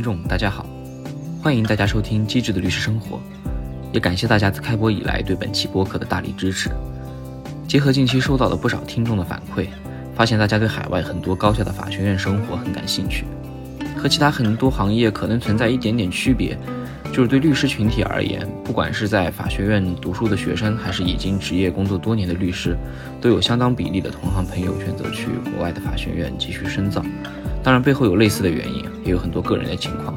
听众，大家好，欢迎大家收听《机智的律师生活》，也感谢大家自开播以来对本期播客的大力支持。结合近期收到了不少听众的反馈，发现大家对海外很多高校的法学院生活很感兴趣。和其他很多行业可能存在一点点区别，就是对律师群体而言，不管是在法学院读书的学生，还是已经职业工作多年的律师，都有相当比例的同行朋友选择去国外的法学院继续深造。当然，背后有类似的原因，也有很多个人的情况。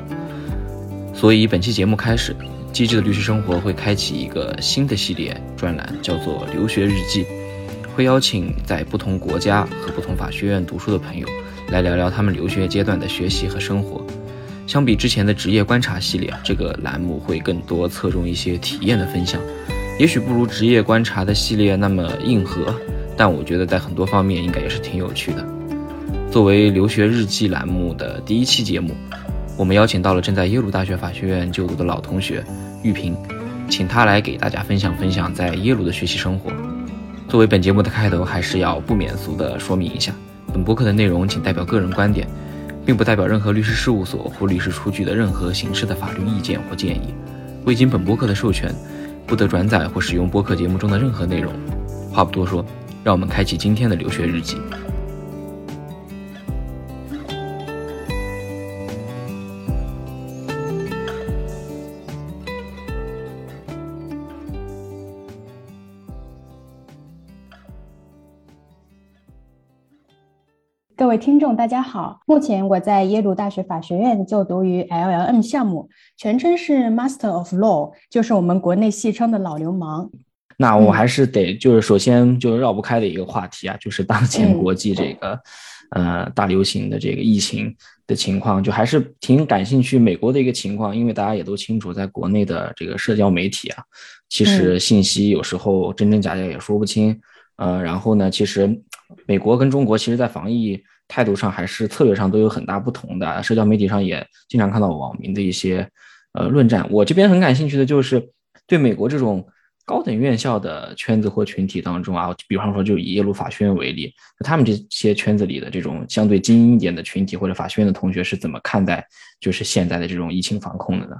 所以，本期节目开始，机智的律师生活会开启一个新的系列专栏，叫做“留学日记”，会邀请在不同国家和不同法学院读书的朋友，来聊聊他们留学阶段的学习和生活。相比之前的职业观察系列，这个栏目会更多侧重一些体验的分享，也许不如职业观察的系列那么硬核，但我觉得在很多方面应该也是挺有趣的。作为留学日记栏目的第一期节目，我们邀请到了正在耶鲁大学法学院就读的老同学玉萍，请他来给大家分享分享在耶鲁的学习生活。作为本节目的开头，还是要不免俗的说明一下，本播客的内容仅代表个人观点，并不代表任何律师事务所或律师出具的任何形式的法律意见或建议。未经本播客的授权，不得转载或使用播客节目中的任何内容。话不多说，让我们开启今天的留学日记。位听众，大家好。目前我在耶鲁大学法学院就读于 LLM 项目，全称是 Master of Law，就是我们国内戏称的老流氓。那我还是得，就是首先就绕不开的一个话题啊，就是当前国际这个呃大流行的这个疫情的情况，就还是挺感兴趣美国的一个情况，因为大家也都清楚，在国内的这个社交媒体啊，其实信息有时候真真假假也说不清。呃，然后呢，其实美国跟中国其实在防疫。态度上还是策略上都有很大不同的，社交媒体上也经常看到网民的一些呃论战。我这边很感兴趣的就是对美国这种高等院校的圈子或群体当中啊，比方说就以耶鲁法学院为例，他们这些圈子里的这种相对精英一点的群体或者法学院的同学是怎么看待就是现在的这种疫情防控的呢？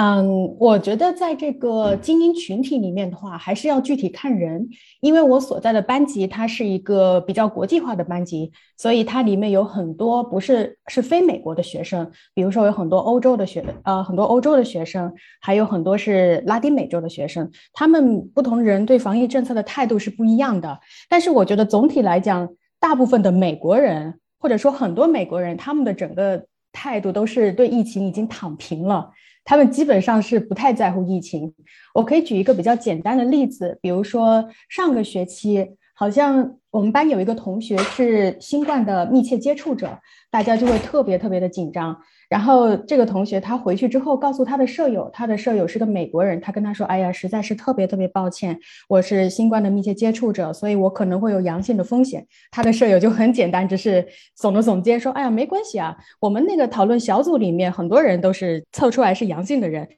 嗯，我觉得在这个精英群体里面的话，还是要具体看人。因为我所在的班级它是一个比较国际化的班级，所以它里面有很多不是是非美国的学生，比如说有很多欧洲的学呃很多欧洲的学生，还有很多是拉丁美洲的学生。他们不同人对防疫政策的态度是不一样的。但是我觉得总体来讲，大部分的美国人或者说很多美国人，他们的整个态度都是对疫情已经躺平了。他们基本上是不太在乎疫情。我可以举一个比较简单的例子，比如说上个学期，好像我们班有一个同学是新冠的密切接触者，大家就会特别特别的紧张。然后这个同学他回去之后告诉他的舍友，他的舍友是个美国人，他跟他说：“哎呀，实在是特别特别抱歉，我是新冠的密切接触者，所以我可能会有阳性的风险。”他的舍友就很简单，只是耸了耸肩说：“哎呀，没关系啊，我们那个讨论小组里面很多人都是测出来是阳性的人。”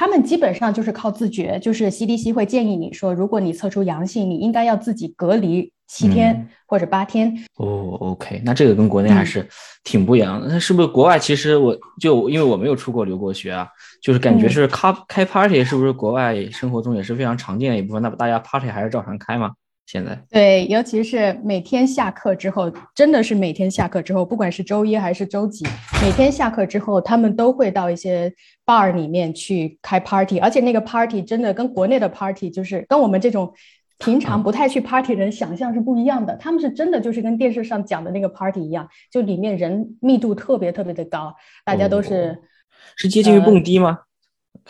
他们基本上就是靠自觉，就是 CDC 会建议你说，如果你测出阳性，你应该要自己隔离七天或者八天。哦，OK，那这个跟国内还是挺不一样的。那是不是国外其实我就因为我没有出国留过学啊，就是感觉是开开 party 是不是国外生活中也是非常常见的一部分？那不大家 party 还是照常开吗？现在对，尤其是每天下课之后，真的是每天下课之后，不管是周一还是周几，每天下课之后，他们都会到一些 bar 里面去开 party，而且那个 party 真的跟国内的 party 就是跟我们这种平常不太去 party 的人想象是不一样的。他们是真的就是跟电视上讲的那个 party 一样，就里面人密度特别特别的高，大家都是是接近于蹦迪吗？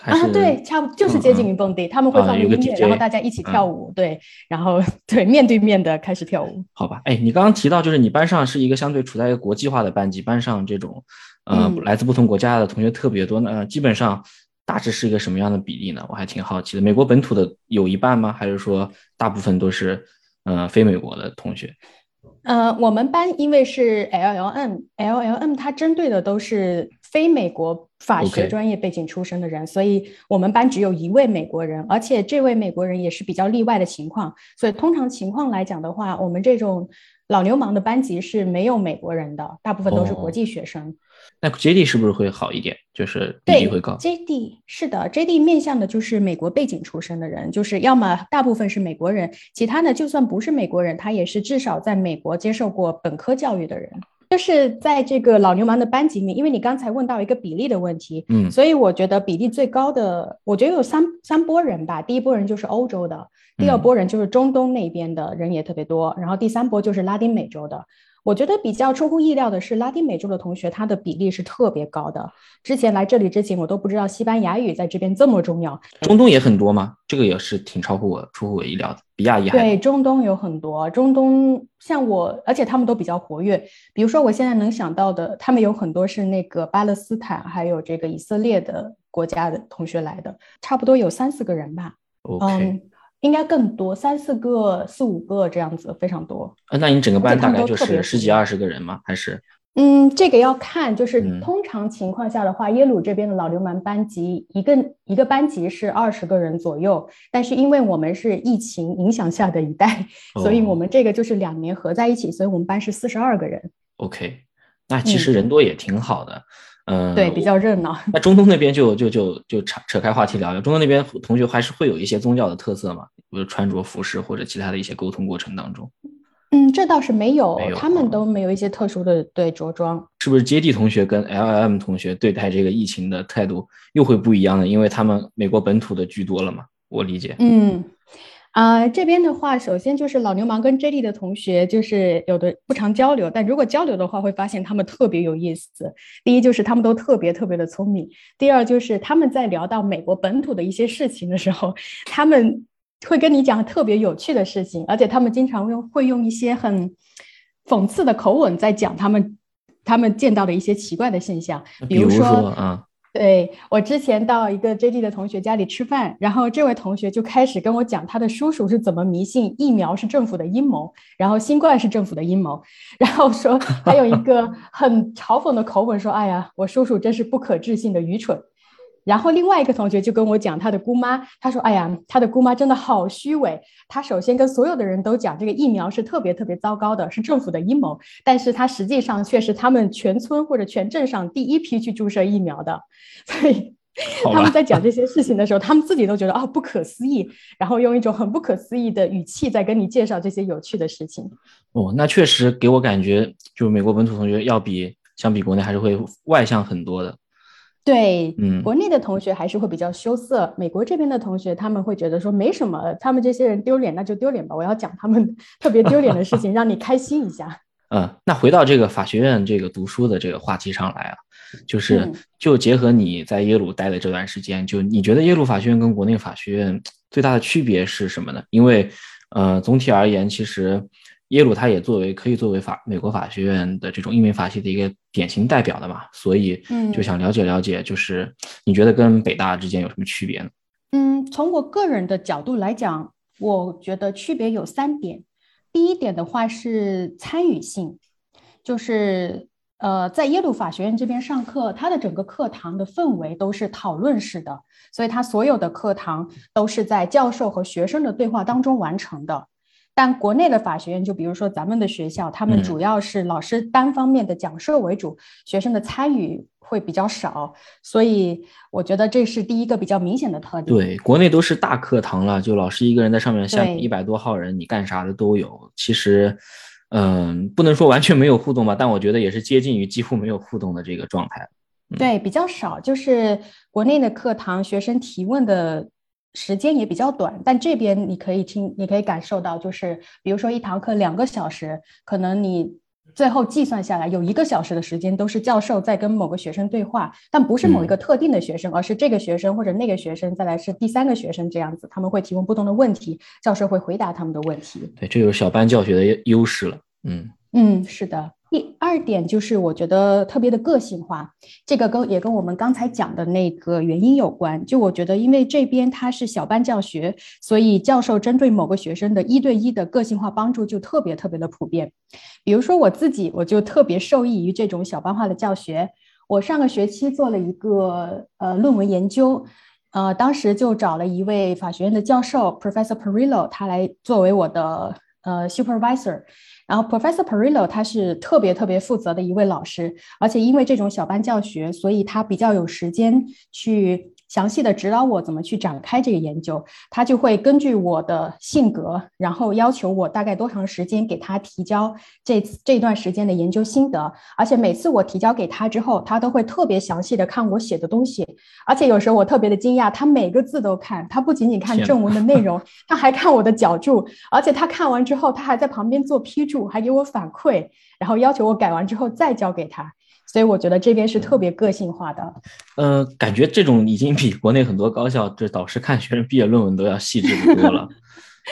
啊，对，差不就是接近于蹦迪，他们会放音乐，然后大家一起跳舞，对，然后对面对面的开始跳舞。好吧，哎，你刚刚提到就是你班上是一个相对处在一个国际化的班级，班上这种呃来自不同国家的同学特别多，那基本上大致是一个什么样的比例呢？我还挺好奇的。美国本土的有一半吗？还是说大部分都是呃非美国的同学？呃，我们班因为是 LLM，LLM 它针对的都是非美国法学专业背景出身的人所以我们班只有一位美国人，而且这位美国人也是比较例外的情况。所以通常情况来讲的话，我们这种老流氓的班级是没有美国人的，大部分都是哦国际学生。那 JD 是不是会好一点？就是比对例会高。，JD 是的，JD 面向的就是美国背景出身的人，就是要么大部分是美国人，其他呢就算不是美国人，他也是至少在美国接受过本科教育的人。就是在这个老流氓的班级里面，因为你刚才问到一个比例的问题，嗯所以我觉得比例最高的，我觉得有三三波人吧。第一波人就是欧洲的，第二嗯波人就是中东那边的人也特别多，然后第三波就是拉丁美洲的。我觉得比较出乎意料的是，拉丁美洲的同学他的比例是特别高的。之前来这里之前，我都不知道西班牙语在这边这么重要。中东也很多吗？这个也是挺超乎我出乎我意料的，比亚裔还对，中东有很多，中东像我，而且他们都比较活跃。比如说，我现在能想到的，他们有很多是那个巴勒斯坦还有这个以色列的国家的同学来的，差不多有三四个人吧。OK。嗯，应该更多，三四个、四五个这样子，非常多。呃那你整个班大概就是十几二十个人吗？还是嗯，这个要看，就是嗯通常情况下的话，耶鲁这边的老流氓班级一个一个班级是二十个人左右，但是因为我们是疫情影响下的一代，所以哦我们这个就是两年合在一起，所以我们班是四十二个人，OK？那其实人多也挺好的。嗯，嗯对，比较热闹。那中东那边就就就就扯扯开话题聊聊，中东那边同学还是会有一些宗教的特色嘛，比如穿着服饰或者其他的一些沟通过程当中，嗯，这倒是没有，没有他们哦都没有一些特殊的对着装。是不是接地同学跟 LLM 同学对待这个疫情的态度又会不一样呢？因为他们美国本土的居多了嘛，我理解。嗯，啊、这边的话，首先就是老流氓跟 JD 的同学，就是有的不常交流，但如果交流的话，会发现他们特别有意思。第一就是他们都特别特别的聪明，第二就是他们在聊到美国本土的一些事情的时候，他们会跟你讲特别有趣的事情，而且他们经常用会用一些很讽刺的口吻在讲他们他们见到的一些奇怪的现象，比如如说啊，对，我之前到一个 JD 的同学家里吃饭，然后这位同学就开始跟我讲他的叔叔是怎么迷信疫苗是政府的阴谋，然后新冠是政府的阴谋，然后说还有一个很嘲讽的口吻说：“哎呀，我叔叔真是不可置信的愚蠢。”然后另外一个同学就跟我讲他的姑妈，他说：“哎呀，他的姑妈真的好虚伪。他首先跟所有的人都讲这个疫苗是特别特别糟糕的，是政府的阴谋，但是他实际上却是他们全村或者全镇上第一批去注射疫苗的。所以，他们在讲这些事情的时候，他们自己都觉得啊不可思议，然后用一种很不可思议的语气在跟你介绍这些有趣的事情。哦，那确实给我感觉，就美国本土同学要比相比国内还是会外向很多的。对，嗯国内的同学还是会比较羞涩，美国这边的同学他们会觉得说没什么，他们这些人丢脸那就丢脸吧，我要讲他们特别丢脸的事情，让你开心一下。嗯，那回到这个法学院这个读书的这个话题上来啊，就是嗯就结合你在耶鲁待的这段时间，就你觉得耶鲁法学院跟国内法学院最大的区别是什么呢？因为呃，总体而言，其实耶鲁它也作为可以作为法美国法学院的这种英美法系的一个典型代表的嘛，所以嗯就想了解了解，就是你觉得跟北大之间有什么区别呢？嗯，从我个人的角度来讲，我觉得区别有三点。第一点的话是参与性，就是呃，在耶鲁法学院这边上课，它的整个课堂的氛围都是讨论式的，所以它所有的课堂都是在教授和学生的对话当中完成的。但国内的法学院，就比如说咱们的学校，他们嗯主要是老师单方面的讲授为主，学生的参与会比较少，所以我觉得这是第一个比较明显的特点。对，国内都是大课堂了，就老师一个人在上面下对一百多号人，你干啥的都有。其实，嗯，不能说完全没有互动吧，但我觉得也是接近于几乎没有互动的这个状态。对，比较少，就是国内的课堂，学生提问的时间也比较短，但这边你可以听，你可以感受到，就是比如说一堂课两个小时，可能你最后计算下来有一个小时的时间都是教授在跟某个学生对话，但不是某一个特定的学生，而是这个学生或者那个学生，再来是第三个学生这样子，他们会提问不同的问题，教授会回答他们的问题。对，这就是小班教学的优优势了。嗯嗯，是的。第二点就是我觉得特别的个性化，这个跟也跟我们刚才讲的那个原因有关。就我觉得，因为这边它是小班教学，所以教授针对某个学生的一对一的个性化帮助就特别特别的普遍。比如说我自己，我就特别受益于这种小班化的教学。我上个学期做了一个呃论文研究，呃，当时就找了一位法学院的教授 Professor Perillo，他来作为我的呃 supervisor。然后 Professor Perillo 他是特别特别负责的一位老师，而且因为这种小班教学，所以他比较有时间去。详细的指导我怎么去展开这个研究，他就会根据我的性格，然后要求我大概多长时间给他提交这这段时间的研究心得，而且每次我提交给他之后，他都会特别详细的看我写的东西，而且有时候我特别的惊讶，他每个字都看，他不仅仅看正文的内容，他还看我的脚注，而且他看完之后，他还在旁边做批注，还给我反馈，然后要求我改完之后再交给他。所以我觉得这边是特别个性化的，呃，感觉这种已经比国内很多高校这导师看学生毕业论文都要细致的多了，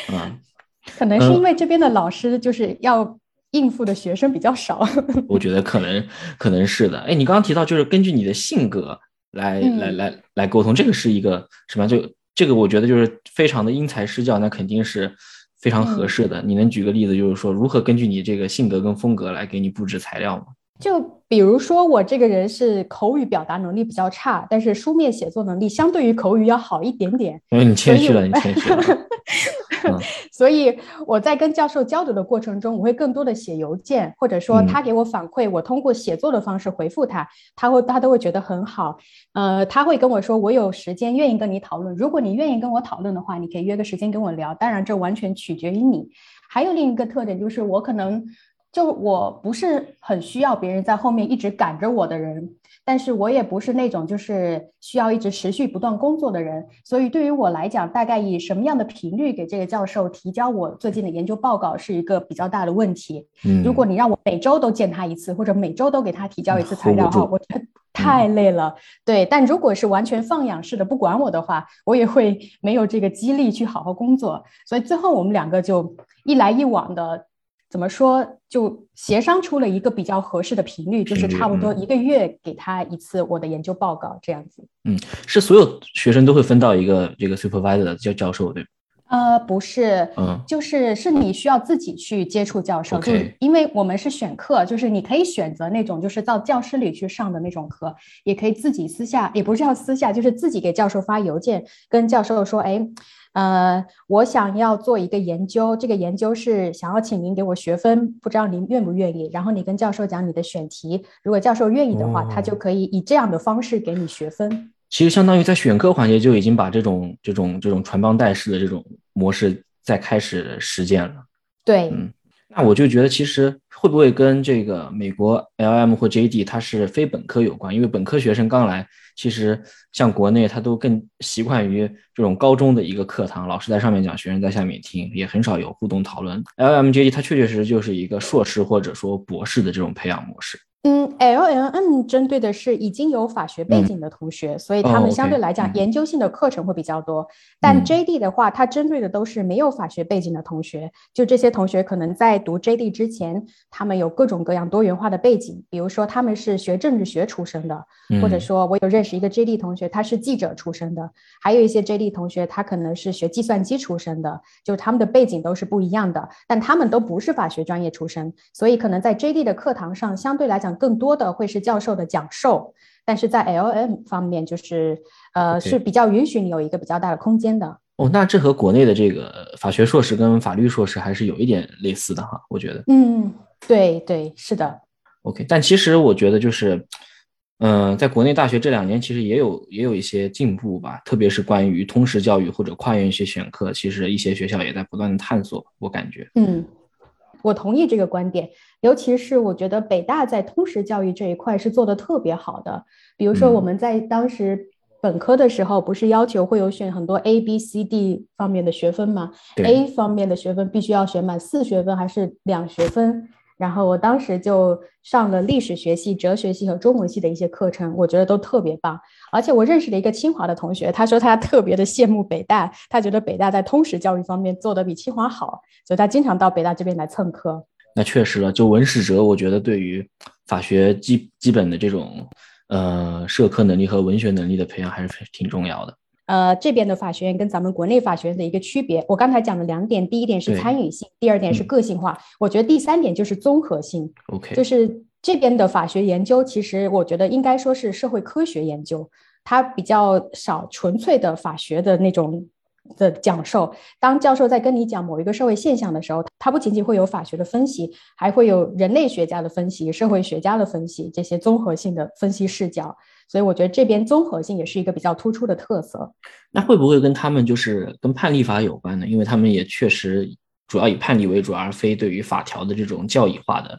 啊，可能是因为这边的老师就是要应付的学生比较少，我觉得可能可能是的。哎，你刚刚提到就是根据你的性格来来来来沟通，这个是一个什么？就这个我觉得就是非常的因材施教，那肯定是非常合适的。你能举个例子，就是说如何根据你这个性格跟风格来给你布置材料吗？就比如说，我这个人是口语表达能力比较差，但是书面写作能力相对于口语要好一点点。嗯，你谦虚了，你谦虚了。所以我在跟教授交流的过程中，我会更多的写邮件，或者说他给我反馈，我通过写作的方式回复他，他会他都会觉得很好。呃，他会跟我说，我有时间愿意跟你讨论。如果你愿意跟我讨论的话，你可以约个时间跟我聊。当然，这完全取决于你。还有另一个特点就是，我可能。就我不是很需要别人在后面一直赶着我的人，但是我也不是那种就是需要一直持续不断工作的人，所以对于我来讲，大概以什么样的频率给这个教授提交我最近的研究报告是一个比较大的问题。嗯，如果你让我每周都见他一次，或者每周都给他提交一次材料哈，我觉得太累了。对，但如果是完全放养式的不管我的话，我也会没有这个激励去好好工作。所以最后我们两个就一来一往的。怎么说？就协商出了一个比较合适的频率，就是差不多一个月给他一次我的研究报告这样子。嗯，是所有学生都会分到一个这个 supervisor 教教授对呃，不是，嗯，就是是你需要自己去接触教授，就因为我们是选课，就是你可以选择那种就是到教室里去上的那种课，也可以自己私下，也不是要私下，就是自己给教授发邮件，跟教授说，哎。呃，我想要做一个研究，这个研究是想要请您给我学分，不知道您愿不愿意？然后你跟教授讲你的选题，如果教授愿意的话，他就可以以这样的方式给你学分。其实相当于在选课环节就已经把这种这种这种传帮带式的这种模式在开始实践了。对，嗯，那我就觉得其实会不会跟这个美国 LM 或 JD 它是非本科有关？因为本科学生刚来。其实像国内，他都更习惯于这种高中的一个课堂，老师在上面讲，学生在下面听，也很少有互动讨论。L M J D 它确确实实就是一个硕士或者说博士的这种培养模式。嗯，LLM 针对的是已经有法学背景的同学，所以他们相对来讲研究性的课程会比较多。但 JD 的话，它针对的都是没有法学背景的同学，就这些同学可能在读 JD 之前，他们有各种各样多元化的背景，比如说他们是学政治学出身的，或者说我有认识一个 JD 同学，他是记者出身的，还有一些 JD 同学他可能是学计算机出身的，就他们的背景都是不一样的，但他们都不是法学专业出身，所以可能在 JD 的课堂上相对来讲。更多的会是教授的讲授，但是在 L M 方面，就是呃是比较允许你有一个比较大的空间的。哦，那这和国内的这个法学硕士跟法律硕士还是有一点类似的哈，我觉得。嗯，对对，是的。OK，但其实我觉得就是，嗯，在国内大学这两年其实也有也有一些进步吧，特别是关于通识教育或者跨院系选课，其实一些学校也在不断的探索，我感觉。嗯。我同意这个观点，尤其是我觉得北大在通识教育这一块是做的特别好的。比如说我们在当时本科的时候，不是要求会有选很多 A、B、C、D 方面的学分吗？A 方面的学分必须要选满四学分还是两学分？然后我当时就上了历史学系、哲学系和中文系的一些课程，我觉得都特别棒。而且我认识了一个清华的同学，他说他特别的羡慕北大，他觉得北大在通识教育方面做的比清华好，所以他经常到北大这边来蹭课。那确实了，就文史哲，我觉得对于法学基基本的这种呃社科能力和文学能力的培养还是挺重要的。呃，这边的法学院跟咱们国内法学院的一个区别，我刚才讲了两点，第一点是参与性，第二点是个性化，我觉得第三点就是综合性。OK，就是这边的法学研究，其实我觉得应该说是社会科学研究，它比较少纯粹的法学的那种的讲授。当教授在跟你讲某一个社会现象的时候，他不仅仅会有法学的分析，还会有人类学家的分析、社会学家的分析，这些综合性的分析视角。所以我觉得这边综合性也是一个比较突出的特色。那会不会跟他们就是跟判例法有关呢？因为他们也确实主要以判例为主，而非对于法条的这种教义化的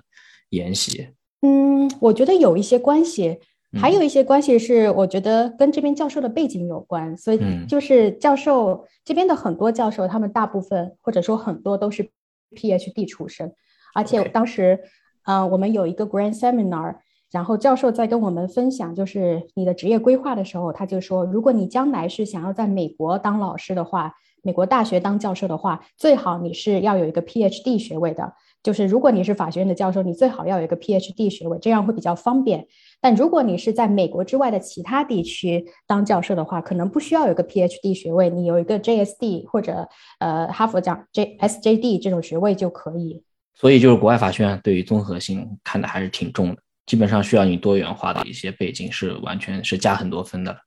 研习。嗯，我觉得有一些关系，还有一些关系是我觉得跟这边教授的背景有关。所以就是教授这边的很多教授，他们大部分或者说很多都是 PhD 出身，而且当时，嗯，我们有一个 Grand Seminar。然后教授在跟我们分享，就是你的职业规划的时候，他就说，如果你将来是想要在美国当老师的话，美国大学当教授的话，最好你是要有一个 PhD 学位的。就是如果你是法学院的教授，你最好要有一个 PhD 学位，这样会比较方便。但如果你是在美国之外的其他地区当教授的话，可能不需要有个 PhD 学位，你有一个 JSD 或者呃哈佛奖 JSJD 这种学位就可以。所以就是国外法学院对于综合性看的还是挺重的。基本上需要你多元化的一些背景是完全是加很多分的。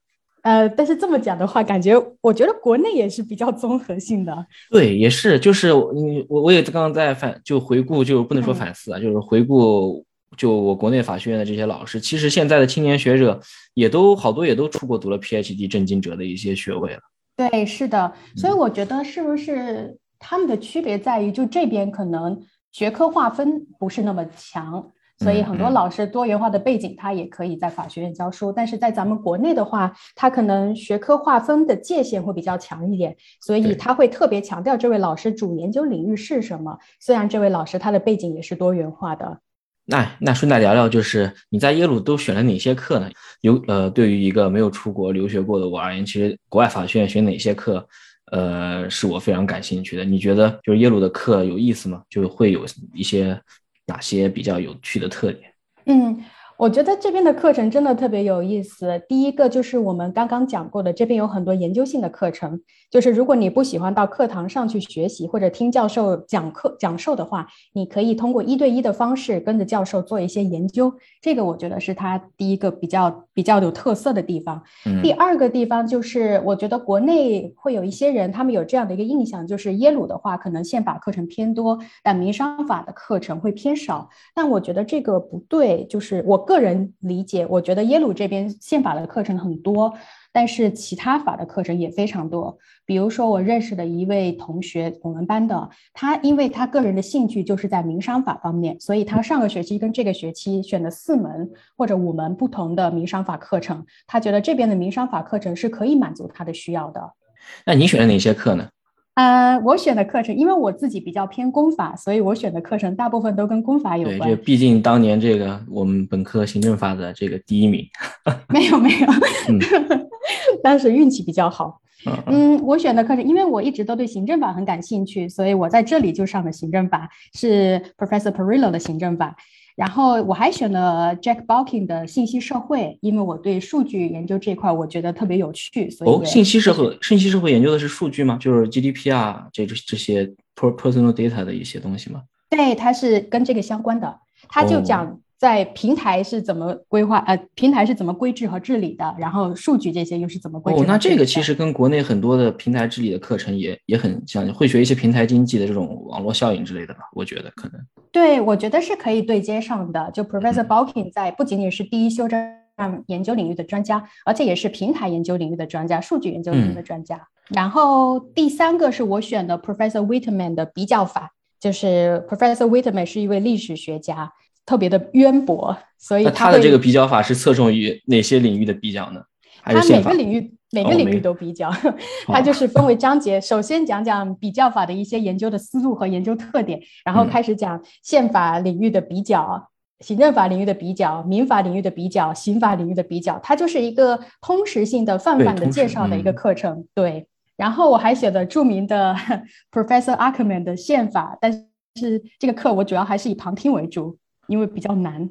呃，但是这么讲的话，感觉我觉得国内也是比较综合性的。对，也是，就是你我我也刚刚在反就回顾，就不能说反思啊，就是回顾就我国内法学院的这些老师，其实现在的青年学者也都好多也都出国读了 PhD 正经者的一些学位了。对，是的，所以我觉得是不是他们的区别在于，就这边可能学科划分不是那么强。所以很多老师多元化的背景，他也可以在法学院教书。但是在咱们国内的话，他可能学科划分的界限会比较强一点，所以他会特别强调这位老师主研究领域是什么。虽然这位老师他的背景也是多元化的。那那顺带聊聊，就是你在耶鲁都选了哪些课呢？有呃，对于一个没有出国留学过的我而言，其实国外法学院选哪些课，呃，是我非常感兴趣的。你觉得就是耶鲁的课有意思吗？就会有一些。哪些比较有趣的特点？嗯。我觉得这边的课程真的特别有意思。第一个就是我们刚刚讲过的，这边有很多研究性的课程。就是如果你不喜欢到课堂上去学习或者听教授讲课讲授的话，你可以通过一对一的方式跟着教授做一些研究。这个我觉得是他第一个比较比较有特色的地方。第二个地方就是，我觉得国内会有一些人，他们有这样的一个印象，就是耶鲁的话可能宪法课程偏多，但民商法的课程会偏少。但我觉得这个不对，就是我。个人理解，我觉得耶鲁这边宪法的课程很多，但是其他法的课程也非常多。比如说，我认识的一位同学，我们班的，他因为他个人的兴趣就是在民商法方面，所以他上个学期跟这个学期选了四门或者五门不同的民商法课程。他觉得这边的民商法课程是可以满足他的需要的。那你选了哪些课呢？呃，我选的课程，因为我自己比较偏公法，所以我选的课程大部分都跟公法有关。对，就毕竟当年这个我们本科行政法的这个第一名。没有没有，当时运气比较好。嗯，我选的课程，因为我一直都对行政法很感兴趣，所以我在这里就上的行政法，是 Professor Perillo 的行政法。然后我还选了 Jack Balkin 的信息社会，因为我对数据研究这块我觉得特别有趣，所以哦，信息社会，信息社会研究的是数据吗？就是 GDP 啊，这这这些 personal data 的一些东西吗？对，它是跟这个相关的，它就讲。在平台是怎么规划？呃，平台是怎么规制和治理的？然后数据这些又是怎么规制？哦，那这个其实跟国内很多的平台治理的课程也也很像，会学一些平台经济的这种网络效应之类的吧？我觉得可能。对，我觉得是可以对接上的。就 Professor Balkin 在不仅仅是第一修正案研究领域的专家，而且也是平台研究领域的专家、数据研究领域的专家。然后第三个是我选的 Professor Whitman 的比较法，就是 Professor Whitman 是一位历史学家。特别的渊博，所以他的这个比较法是侧重于哪些领域的比较呢？他每个领域每个领域都比较，他就是分为章节。首先讲讲比较法的一些研究的思路和研究特点，然后开始讲宪法领域的比较、行政法领域的比较、民法领域的比较、刑法领域的比较。它就是一个通识性的泛泛的介绍的一个课程。对，然后我还写了著名的 Professor Ackerman 的宪法，但是这个课我主要还是以旁听为主。因为比较难，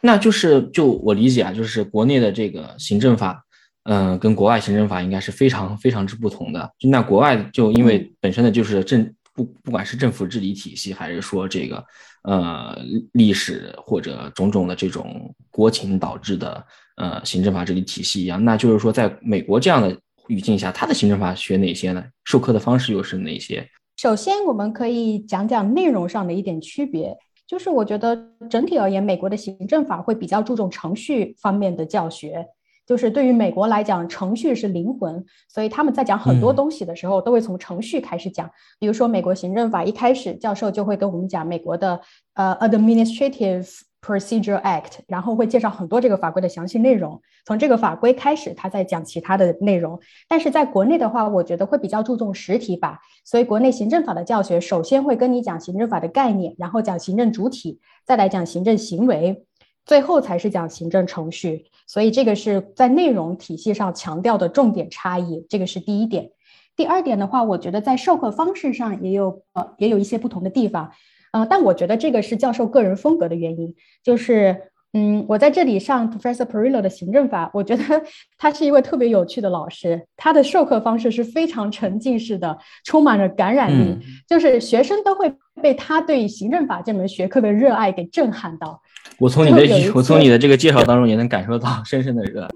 那就是就我理解啊，就是国内的这个行政法，嗯，跟国外行政法应该是非常非常之不同的。就那国外就因为本身的就是政不不管是政府治理体系，还是说这个呃历史或者种种的这种国情导致的呃行政法治理体系一样，那就是说，在美国这样的语境下，它的行政法学哪些呢？授课的方式又是哪些？首先，我们可以讲讲内容上的一点区别，就是我觉得整体而言，美国的行政法会比较注重程序方面的教学。就是对于美国来讲，程序是灵魂，所以他们在讲很多东西的时候，都会从程序开始讲。比如说，美国行政法一开始，教授就会跟我们讲美国的呃 Administrative Procedure Act，然后会介绍很多这个法规的详细内容。从这个法规开始，他再讲其他的内容。但是在国内的话，我觉得会比较注重实体法，所以国内行政法的教学首先会跟你讲行政法的概念，然后讲行政主体，再来讲行政行为。最后才是讲行政程序，所以这个是在内容体系上强调的重点差异，这个是第一点。第二点的话，我觉得在授课方式上也有呃也有一些不同的地方，呃，但我觉得这个是教授个人风格的原因，就是嗯，我在这里上 Professor Perillo 的行政法，我觉得 他是一位特别有趣的老师，他的授课方式是非常沉浸式的，充满着感染力，就是学生都会被他对行政法这门学科的热爱给震撼到。我从你的我从你的这个介绍当中也能感受到深深的热爱。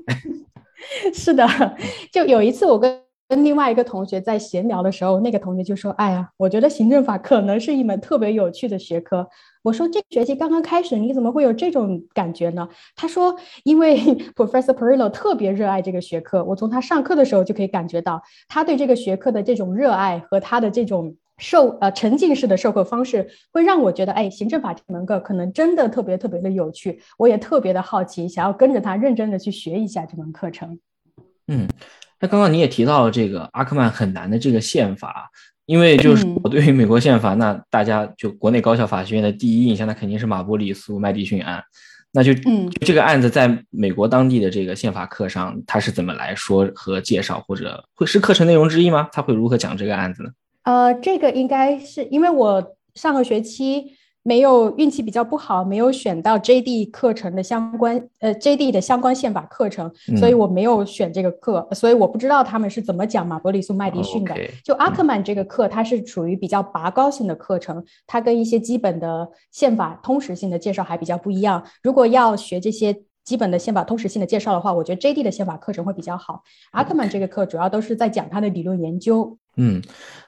是的，就有一次我跟跟另外一个同学在闲聊的时候，那个同学就说：“哎呀，我觉得行政法可能是一门特别有趣的学科。”我说：“这学期刚刚开始，你怎么会有这种感觉呢？”他说：“因为 Professor Perillo 特别热爱这个学科，我从他上课的时候就可以感觉到他对这个学科的这种热爱和他的这种。”授呃沉浸式的授课方式会让我觉得，哎，行政法这门课可能真的特别特别的有趣，我也特别的好奇，想要跟着他认真的去学一下这门课程。嗯，那刚刚你也提到了这个阿克曼很难的这个宪法，因为就是我对于美国宪法，那大家就国内高校法学院的第一印象，那肯定是马波里苏麦迪逊案，那就嗯这个案子在美国当地的这个宪法课上，他是怎么来说和介绍，或者会是课程内容之一吗？他会如何讲这个案子呢？呃，这个应该是因为我上个学期没有运气比较不好，没有选到 JD 课程的相关呃 JD 的相关宪法课程，所以我没有选这个课，所以我不知道他们是怎么讲马伯里苏麦迪逊的。就阿克曼这个课，它是属于比较拔高性的课程，它跟一些基本的宪法通识性的介绍还比较不一样。如果要学这些。基本的宪法通识性的介绍的话，我觉得 JD 的宪法课程会比较好。阿克曼这个课主要都是在讲他的理论研究。嗯，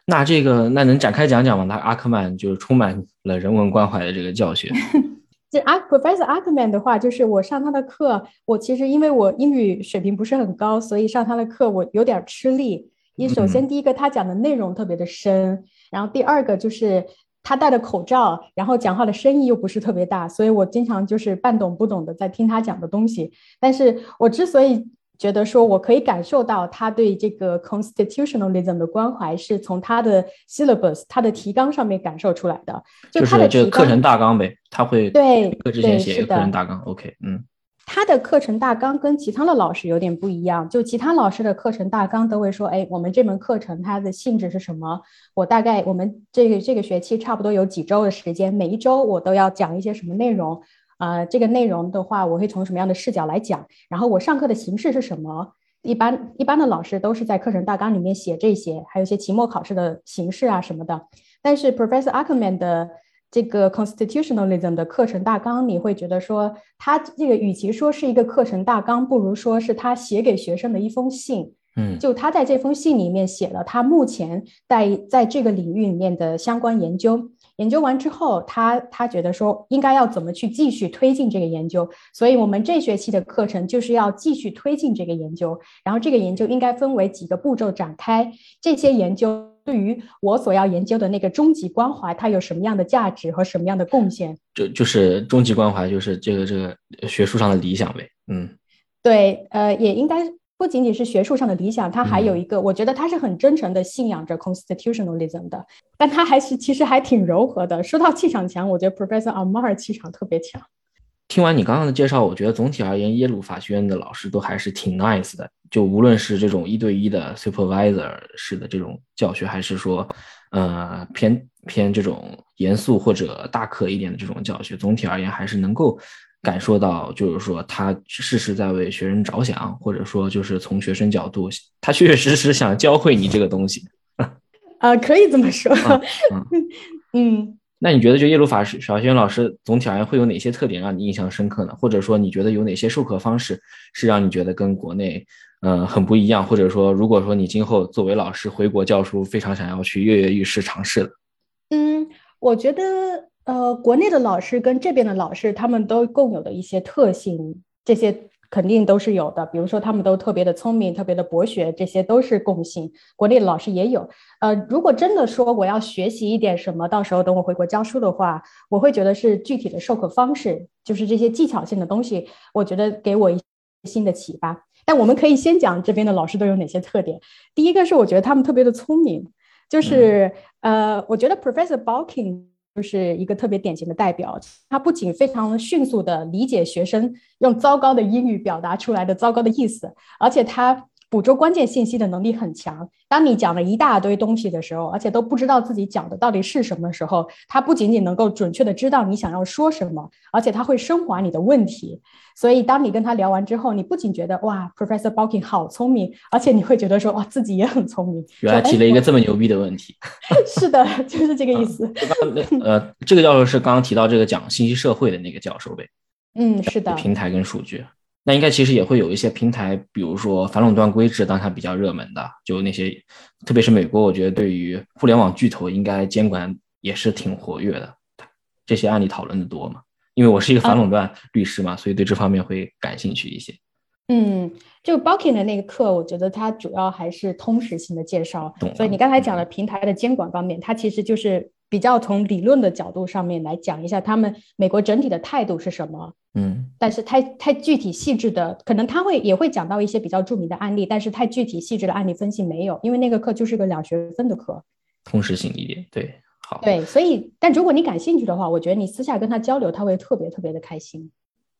那这个那能展开讲讲吗？那阿克曼就是充满了人文关怀的这个教学。这阿 Professor Ackerman 的话，就是我上他的课，我其实因为我英语水平不是很高，所以上他的课我有点吃力。一首先第一个他讲的内容特别的深，然后第二个就是。他戴着口罩，然后讲话的声音又不是特别大，所以我经常就是半懂不懂的在听他讲的东西。但是我之所以觉得说我可以感受到他对这个 constitutionalism 的关怀，是从他的 syllabus 他的提纲上面感受出来的。就是这个课程大纲呗，他会对课之前写一个课程大纲。OK，嗯。他的课程大纲跟其他的老师有点不一样，就其他老师的课程大纲都会说，哎，我们这门课程它的性质是什么？我大概我们这个这个学期差不多有几周的时间，每一周我都要讲一些什么内容？啊，这个内容的话，我会从什么样的视角来讲？然后我上课的形式是什么？一般一般的老师都是在课程大纲里面写这些，还有一些期末考试的形式啊什么的。但是 Professor Ackerman 的这个 constitutionalism 的课程大纲，你会觉得说，他这个与其说是一个课程大纲，不如说是他写给学生的一封信。嗯，就他在这封信里面写了他目前在在这个领域里面的相关研究。研究完之后，他他觉得说应该要怎么去继续推进这个研究。所以我们这学期的课程就是要继续推进这个研究。然后这个研究应该分为几个步骤展开。这些研究。对于我所要研究的那个终极关怀，它有什么样的价值和什么样的贡献？就就是终极关怀，就是这个这个学术上的理想呗。嗯，对，呃，也应该不仅仅是学术上的理想，他还有一个，我觉得他是很真诚的信仰着 constitutionalism 的，但他还是其实还挺柔和的。说到气场强，我觉得 Professor Amar 气场特别强。听完你刚刚的介绍，我觉得总体而言，耶鲁法学院的老师都还是挺 nice 的。就无论是这种一对一的 supervisor 式的这种教学，还是说，呃，偏偏这种严肃或者大课一点的这种教学，总体而言还是能够感受到，就是说他事实在为学生着想，或者说就是从学生角度，他确确实实想教会你这个东西。啊，可以这么说。嗯，那你觉得就耶鲁法师小学老师总体而言会有哪些特点让你印象深刻呢？或者说你觉得有哪些授课方式是让你觉得跟国内呃很不一样？或者说如果说你今后作为老师回国教书，非常想要去跃跃欲试尝试的？嗯，我觉得呃，国内的老师跟这边的老师他们都共有的一些特性，这些。肯定都是有的，比如说他们都特别的聪明，特别的博学，这些都是共性。国内的老师也有。呃，如果真的说我要学习一点什么，到时候等我回国教书的话，我会觉得是具体的授课方式，就是这些技巧性的东西，我觉得给我一新的启发。但我们可以先讲这边的老师都有哪些特点。第一个是我觉得他们特别的聪明，就是呃，我觉得 Professor Balking。就是一个特别典型的代表，他不仅非常迅速的理解学生用糟糕的英语表达出来的糟糕的意思，而且他。捕捉关键信息的能力很强。当你讲了一大堆东西的时候，而且都不知道自己讲的到底是什么时候，他不仅仅能够准确的知道你想要说什么，而且他会升华你的问题。所以，当你跟他聊完之后，你不仅觉得哇，Professor Balkin 好聪明，而且你会觉得说哇，自己也很聪明。原来提了一个这么牛逼的问题。是的，就是这个意思。呃，这个教授是刚刚提到这个讲信息社会的那个教授呗？嗯，是的。平台跟数据。那应该其实也会有一些平台，比如说反垄断规制，当下比较热门的，就那些，特别是美国，我觉得对于互联网巨头应该监管也是挺活跃的。这些案例讨论的多嘛？因为我是一个反垄断律师嘛，所以对这方面会感兴趣一些。嗯，就 Balkin 的那个课，我觉得它主要还是通识性的介绍。所以你刚才讲的平台的监管方面，它其实就是比较从理论的角度上面来讲一下他们美国整体的态度是什么。嗯，但是太太具体细致的，可能他会也会讲到一些比较著名的案例，但是太具体细致的案例分析没有，因为那个课就是个两学分的课，通识性一点。对，好。对，所以，但如果你感兴趣的话，我觉得你私下跟他交流，他会特别特别的开心。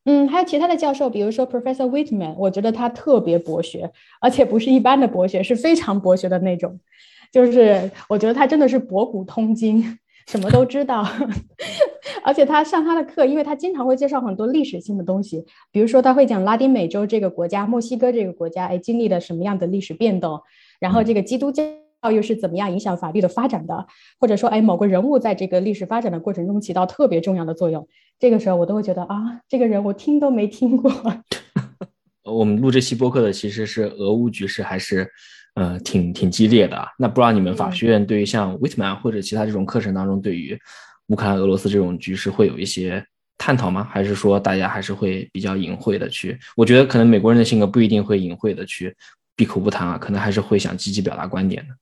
嗯，还有其他的教授，比如说 Professor Whitman，我觉得他特别博学，而且不是一般的博学，是非常博学的那种，就是我觉得他真的是博古通今。什么都知道，而且他上他的课，因为他经常会介绍很多历史性的东西，比如说他会讲拉丁美洲这个国家，墨西哥这个国家，哎，经历了什么样的历史变动，然后这个基督教又是怎么样影响法律的发展的，或者说，哎，某个人物在这个历史发展的过程中起到特别重要的作用，这个时候我都会觉得啊，这个人我听都没听过。我们录这期播客的其实是俄乌局势还是？呃，挺挺激烈的啊。那不知道你们法学院对于像 Whitman 或者其他这种课程当中，对于乌克兰、俄罗斯这种局势会有一些探讨吗？还是说大家还是会比较隐晦的去？我觉得可能美国人的性格不一定会隐晦的去闭口不谈啊，可能还是会想积极表达观点的。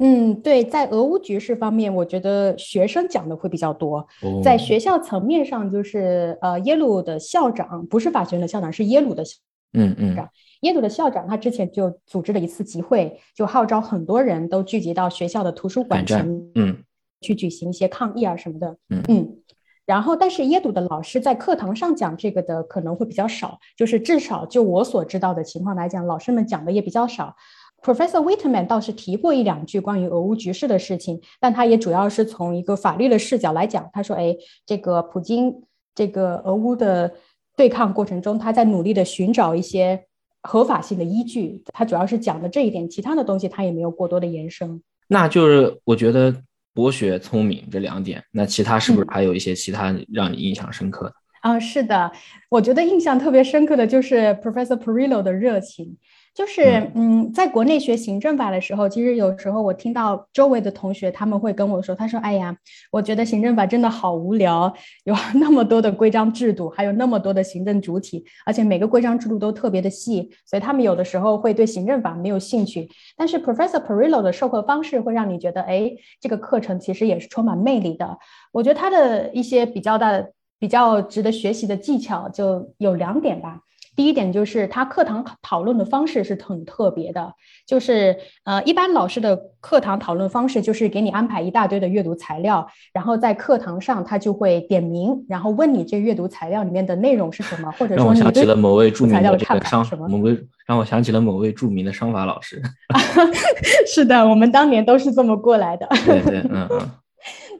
嗯，对，在俄乌局势方面，我觉得学生讲的会比较多。在学校层面上，就是呃，耶鲁的校长不是法学院的校长，是耶鲁的校嗯嗯。耶鲁的校长，他之前就组织了一次集会，就号召很多人都聚集到学校的图书馆前，嗯，去举行一些抗议啊什么的，嗯嗯。然后，但是耶鲁的老师在课堂上讲这个的可能会比较少，就是至少就我所知道的情况来讲，老师们讲的也比较少。Professor Whitman 倒是提过一两句关于俄乌局势的事情，但他也主要是从一个法律的视角来讲。他说：“哎，这个普京这个俄乌的对抗过程中，他在努力的寻找一些。”合法性的依据，它主要是讲的这一点，其他的东西它也没有过多的延伸。那就是我觉得博学聪明这两点，那其他是不是还有一些其他让你印象深刻的？啊，是的，我觉得印象特别深刻的就是 Professor Perillo 的热情。就是，嗯，在国内学行政法的时候，其实有时候我听到周围的同学他们会跟我说，他说：“哎呀，我觉得行政法真的好无聊，有那么多的规章制度，还有那么多的行政主体，而且每个规章制度都特别的细，所以他们有的时候会对行政法没有兴趣。但是 Professor Perillo 的授课方式会让你觉得，哎，这个课程其实也是充满魅力的。我觉得他的一些比较大的、比较值得学习的技巧就有两点吧。”第一点就是他课堂讨论的方式是很特别的，就是呃，一般老师的课堂讨论方式就是给你安排一大堆的阅读材料，然后在课堂上他就会点名，然后问你这阅读材料里面的内容是什么，或者说你对某位著名的商某位让我想起了某位著名的商法老师。是的，我们当年都是这么过来的。对对，嗯嗯。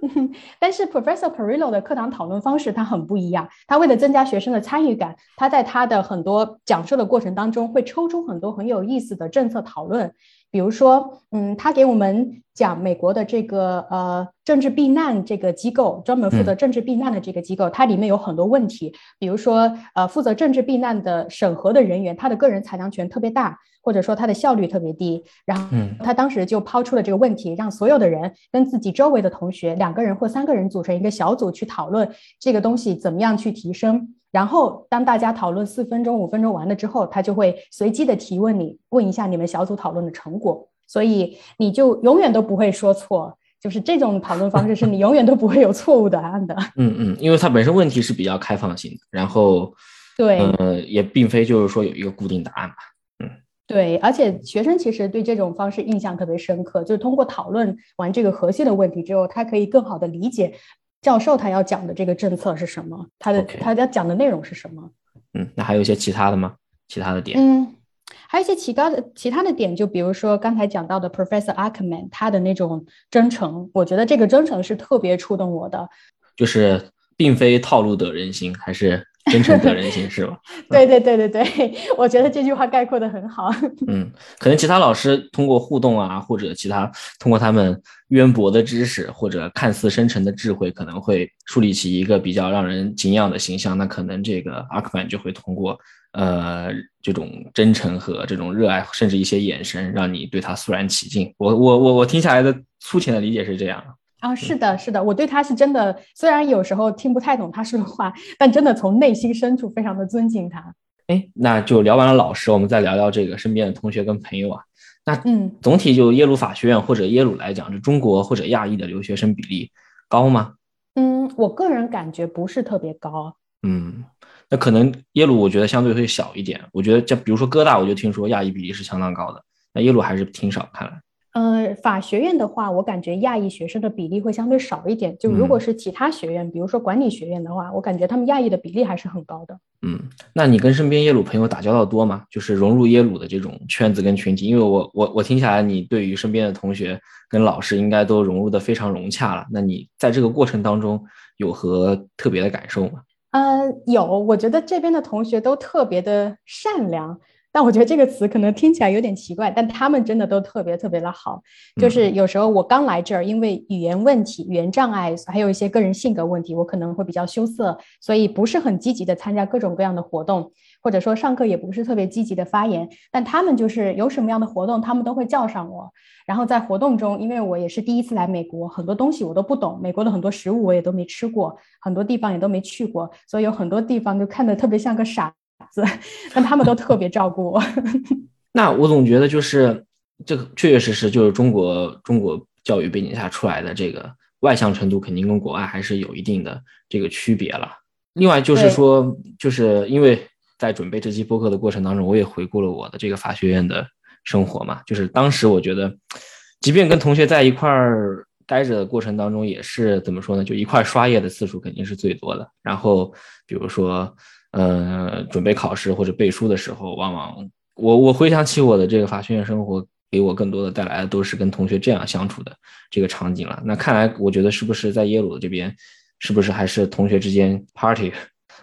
但是 Professor Perillo 的课堂讨论方式他很不一样，他为了增加学生的参与感，他在他的很多讲授的过程当中会抽出很多很有意思的政策讨论。比如说，嗯，他给我们讲美国的这个呃政治避难这个机构，专门负责政治避难的这个机构，它里面有很多问题，比如说，呃，负责政治避难的审核的人员，他的个人裁量权特别大，或者说他的效率特别低。然后，他当时就抛出了这个问题，让所有的人跟自己周围的同学两个人或三个人组成一个小组去讨论这个东西怎么样去提升。然后，当大家讨论四分钟、五分钟完了之后，他就会随机的提问你，问一下你们小组讨论的成果。所以你就永远都不会说错，就是这种讨论方式是你永远都不会有错误答案的。嗯嗯，因为它本身问题是比较开放性的，然后对，呃，也并非就是说有一个固定答案吧。嗯，对，而且学生其实对这种方式印象特别深刻，就是通过讨论完这个核心的问题之后，他可以更好的理解。教授他要讲的这个政策是什么？他的他要讲的内容是什么？嗯，那还有一些其他的吗？其他的点？嗯，还有一些其他的其他的点，就比如说刚才讲到的 Professor Ackerman，他的那种真诚，我觉得这个真诚是特别触动我的。就是并非套路得人心，还是。真诚得人心是吧？对对对对对，我觉得这句话概括的很好。嗯，可能其他老师通过互动啊，或者其他通过他们渊博的知识或者看似深沉的智慧，可能会树立起一个比较让人敬仰的形象。那可能这个阿克曼就会通过呃这种真诚和这种热爱，甚至一些眼神，让你对他肃然起敬。我我我我听下来的粗浅的理解是这样。啊，是的，是的，我对他是真的，虽然有时候听不太懂他说的话，但真的从内心深处非常的尊敬他。哎，那就聊完了老师，我们再聊聊这个身边的同学跟朋友啊。那嗯，总体就耶鲁法学院或者耶鲁来讲，这中国或者亚裔的留学生比例高吗？嗯，我个人感觉不是特别高。嗯，那可能耶鲁我觉得相对会小一点。我觉得像比如说哥大，我就听说亚裔比例是相当高的，那耶鲁还是挺少，看来。呃，法学院的话，我感觉亚裔学生的比例会相对少一点。就如果是其他学院，比如说管理学院的话，我感觉他们亚裔的比例还是很高的。嗯，那你跟身边耶鲁朋友打交道多吗？就是融入耶鲁的这种圈子跟群体，因为我我我听下来，你对于身边的同学跟老师应该都融入的非常融洽了。那你在这个过程当中有何特别的感受吗？呃，有，我觉得这边的同学都特别的善良。但我觉得这个词可能听起来有点奇怪，但他们真的都特别特别的好。就是有时候我刚来这儿，因为语言问题、语言障碍，还有一些个人性格问题，我可能会比较羞涩，所以不是很积极的参加各种各样的活动，或者说上课也不是特别积极的发言。但他们就是有什么样的活动，他们都会叫上我。然后在活动中，因为我也是第一次来美国，很多东西我都不懂，美国的很多食物我也都没吃过，很多地方也都没去过，所以有很多地方就看得特别像个傻。但他们都特别照顾我。那我总觉得就是这个确确实实就是中国中国教育背景下出来的这个外向程度，肯定跟国外还是有一定的这个区别了。另外就是说，就是因为在准备这期播客的过程当中，我也回顾了我的这个法学院的生活嘛。就是当时我觉得，即便跟同学在一块儿待着的过程当中，也是怎么说呢？就一块刷页的次数肯定是最多的。然后比如说。呃，准备考试或者背书的时候，往往我我回想起我的这个法学院生活，给我更多的带来的都是跟同学这样相处的这个场景了。那看来，我觉得是不是在耶鲁这边，是不是还是同学之间 party，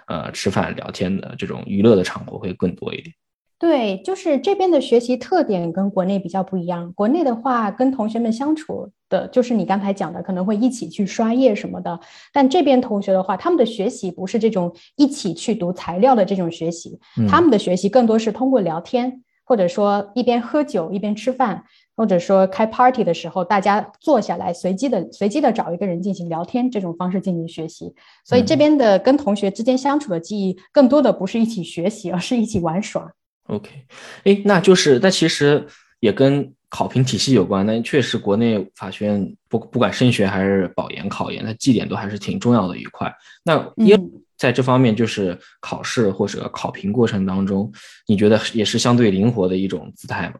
呃，吃饭聊天的这种娱乐的场合会更多一点？对，就是这边的学习特点跟国内比较不一样。国内的话，跟同学们相处的，就是你刚才讲的，可能会一起去刷页什么的。但这边同学的话，他们的学习不是这种一起去读材料的这种学习，他们的学习更多是通过聊天，或者说一边喝酒一边吃饭，或者说开 party 的时候，大家坐下来随机的随机的找一个人进行聊天，这种方式进行学习。所以这边的跟同学之间相处的记忆，更多的不是一起学习，而是一起玩耍。OK，哎，那就是，那其实也跟考评体系有关。那确实，国内法学院不不管升学还是保研、考研，它绩点都还是挺重要的一块。那耶在这方面，就是考试或者考评过程当中，你觉得也是相对灵活的一种姿态吗？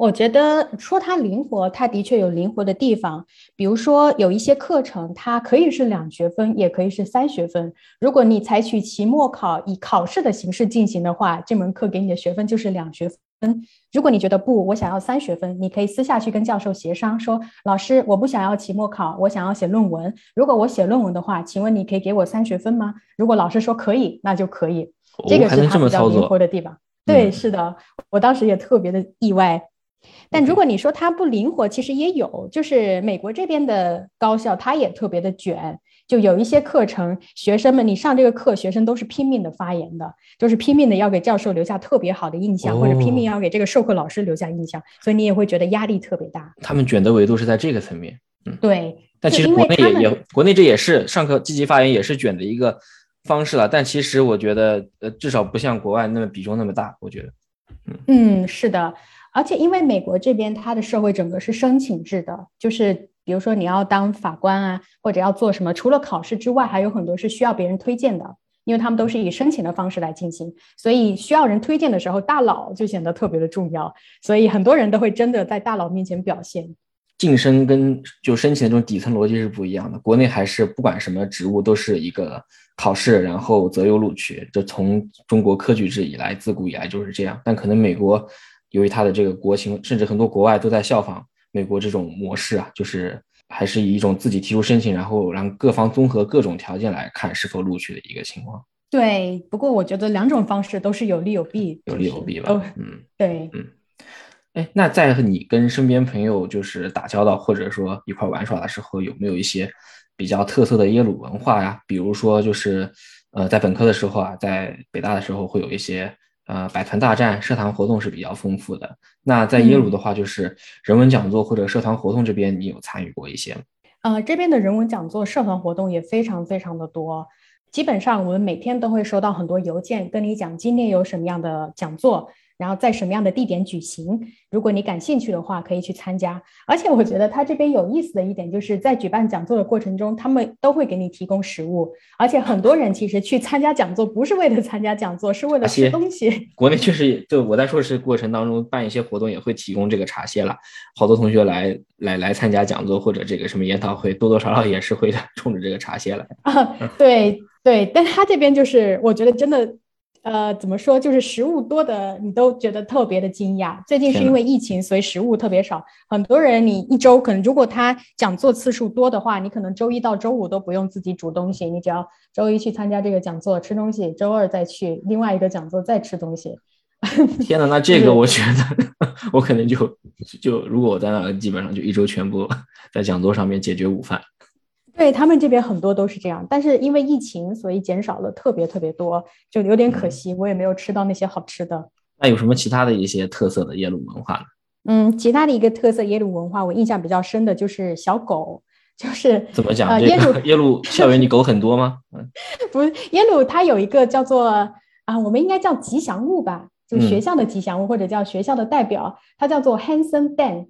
我觉得说它灵活，它的确有灵活的地方。比如说，有一些课程，它可以是两学分，也可以是三学分。如果你采取期末考以考试的形式进行的话，这门课给你的学分就是两学分。如果你觉得不，我想要三学分，你可以私下去跟教授协商，说老师，我不想要期末考，我想要写论文。如果我写论文的话，请问你可以给我三学分吗？如果老师说可以，那就可以。这个是它比较灵活的地方。对，是的，我当时也特别的意外。但如果你说它不灵活，其实也有，就是美国这边的高校，它也特别的卷，就有一些课程，学生们你上这个课，学生都是拼命的发言的，就是拼命的要给教授留下特别好的印象，或者拼命要给这个授课老师留下印象，所以你也会觉得压力特别大。他们卷的维度是在这个层面，嗯，对。但其实国内也也，国内这也是上课积极发言也是卷的一个方式了，但其实我觉得，呃，至少不像国外那么比重那么大，我觉得，嗯嗯，是的。而且，因为美国这边它的社会整个是申请制的，就是比如说你要当法官啊，或者要做什么，除了考试之外，还有很多是需要别人推荐的，因为他们都是以申请的方式来进行，所以需要人推荐的时候，大佬就显得特别的重要，所以很多人都会真的在大佬面前表现。晋升跟就申请的这种底层逻辑是不一样的，国内还是不管什么职务都是一个考试，然后择优录取，这从中国科举制以来，自古以来就是这样，但可能美国。由于它的这个国情，甚至很多国外都在效仿美国这种模式啊，就是还是以一种自己提出申请，然后让各方综合各种条件来看是否录取的一个情况。对，不过我觉得两种方式都是有利有弊，有利有弊吧。嗯，对，嗯，哎，那在你跟身边朋友就是打交道或者说一块玩耍的时候，有没有一些比较特色的耶鲁文化呀？比如说就是呃，在本科的时候啊，在北大的时候会有一些。呃，百团大战、社团活动是比较丰富的。那在耶鲁的话，就是人文讲座或者社团活动这边，你有参与过一些吗？呃，这边的人文讲座、社团活动也非常非常的多。基本上我们每天都会收到很多邮件，跟你讲今天有什么样的讲座。然后在什么样的地点举行？如果你感兴趣的话，可以去参加。而且我觉得他这边有意思的一点，就是在举办讲座的过程中，他们都会给你提供食物。而且很多人其实去参加讲座不是为了参加讲座，是为了吃东西。国内确实，就我在硕士过程当中办一些活动，也会提供这个茶歇了。好多同学来来来参加讲座或者这个什么研讨会，多多少少也是会 冲着这个茶歇来。啊，对对，但他这边就是我觉得真的。呃，怎么说？就是食物多的，你都觉得特别的惊讶。最近是因为疫情，所以食物特别少。很多人，你一周可能，如果他讲座次数多的话，你可能周一到周五都不用自己煮东西，你只要周一去参加这个讲座吃东西，周二再去另外一个讲座再吃东西。天哪，那这个我觉得我可能就就如果我在那，基本上就一周全部在讲座上面解决午饭。对他们这边很多都是这样，但是因为疫情，所以减少了特别特别多，就有点可惜，我也没有吃到那些好吃的。那有什么其他的一些特色的耶鲁文化呢？嗯，其他的一个特色耶鲁文化，我印象比较深的就是小狗，就是怎么讲？耶鲁耶鲁校园里狗很多吗？嗯，不是，耶鲁它有一个叫做啊，我们应该叫吉祥物吧，就学校的吉祥物或者叫学校的代表，它叫做 Handsome Dan。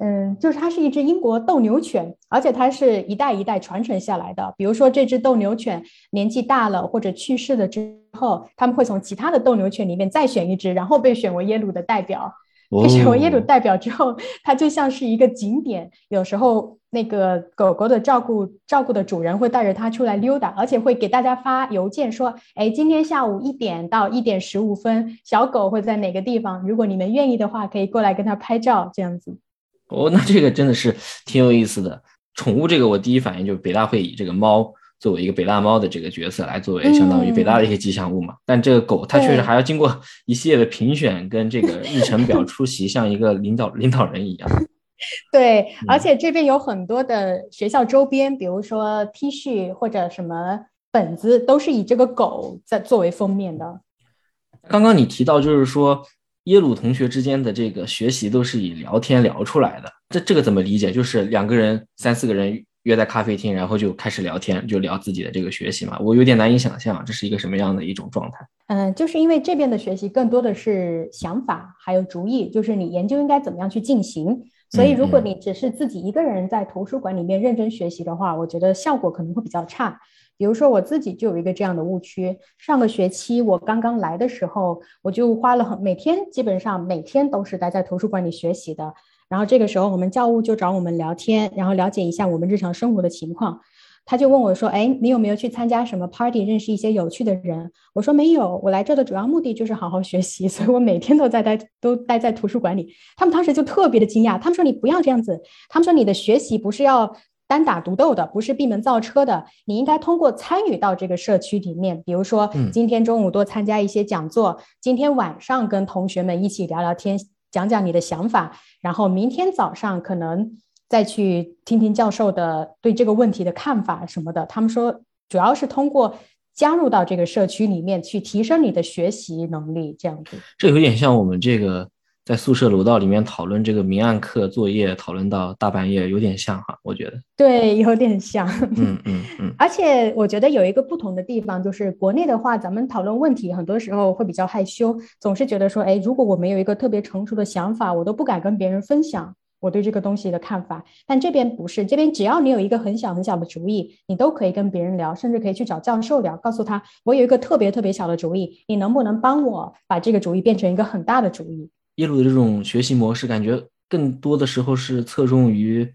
嗯，就是它是一只英国斗牛犬，而且它是一代一代传承下来的。比如说，这只斗牛犬年纪大了或者去世了之后，他们会从其他的斗牛犬里面再选一只，然后被选为耶鲁的代表。被选为耶鲁代表之后，它就像是一个景点。有时候，那个狗狗的照顾照顾的主人会带着它出来溜达，而且会给大家发邮件说：“哎，今天下午一点到一点十五分，小狗会在哪个地方？如果你们愿意的话，可以过来跟它拍照，这样子。”哦，那这个真的是挺有意思的。宠物这个，我第一反应就是北大会以这个猫作为一个北大猫的这个角色来作为相当于北大的一些吉祥物嘛。但这个狗它确实还要经过一系列的评选跟这个日程表出席，像一个领导领导人一样。对，而且这边有很多的学校周边，比如说 T 恤或者什么本子，都是以这个狗在作为封面的。刚刚你提到就是说。耶鲁同学之间的这个学习都是以聊天聊出来的，这这个怎么理解？就是两个人、三四个人约在咖啡厅，然后就开始聊天，就聊自己的这个学习嘛？我有点难以想象这是一个什么样的一种状态。嗯，就是因为这边的学习更多的是想法还有主意，就是你研究应该怎么样去进行。所以如果你只是自己一个人在图书馆里面认真学习的话，我觉得效果可能会比较差。比如说我自己就有一个这样的误区。上个学期我刚刚来的时候，我就花了很每天基本上每天都是待在图书馆里学习的。然后这个时候我们教务就找我们聊天，然后了解一下我们日常生活的情况。他就问我说：“哎，你有没有去参加什么 party，认识一些有趣的人？”我说：“没有，我来这的主要目的就是好好学习，所以我每天都在待都待在图书馆里。”他们当时就特别的惊讶，他们说：“你不要这样子。”他们说：“你的学习不是要。”单打独斗的不是闭门造车的，你应该通过参与到这个社区里面，比如说今天中午多参加一些讲座，今天晚上跟同学们一起聊聊天，讲讲你的想法，然后明天早上可能再去听听教授的对这个问题的看法什么的。他们说，主要是通过加入到这个社区里面去提升你的学习能力，这样子。这有点像我们这个。在宿舍楼道里面讨论这个明暗课作业，讨论到大半夜，有点像哈，我觉得。对，有点像。嗯嗯嗯。而且我觉得有一个不同的地方，就是国内的话，咱们讨论问题很多时候会比较害羞，总是觉得说，哎，如果我没有一个特别成熟的想法，我都不敢跟别人分享我对这个东西的看法。但这边不是，这边只要你有一个很小很小的主意，你都可以跟别人聊，甚至可以去找教授聊，告诉他我有一个特别特别小的主意，你能不能帮我把这个主意变成一个很大的主意？耶鲁的这种学习模式，感觉更多的时候是侧重于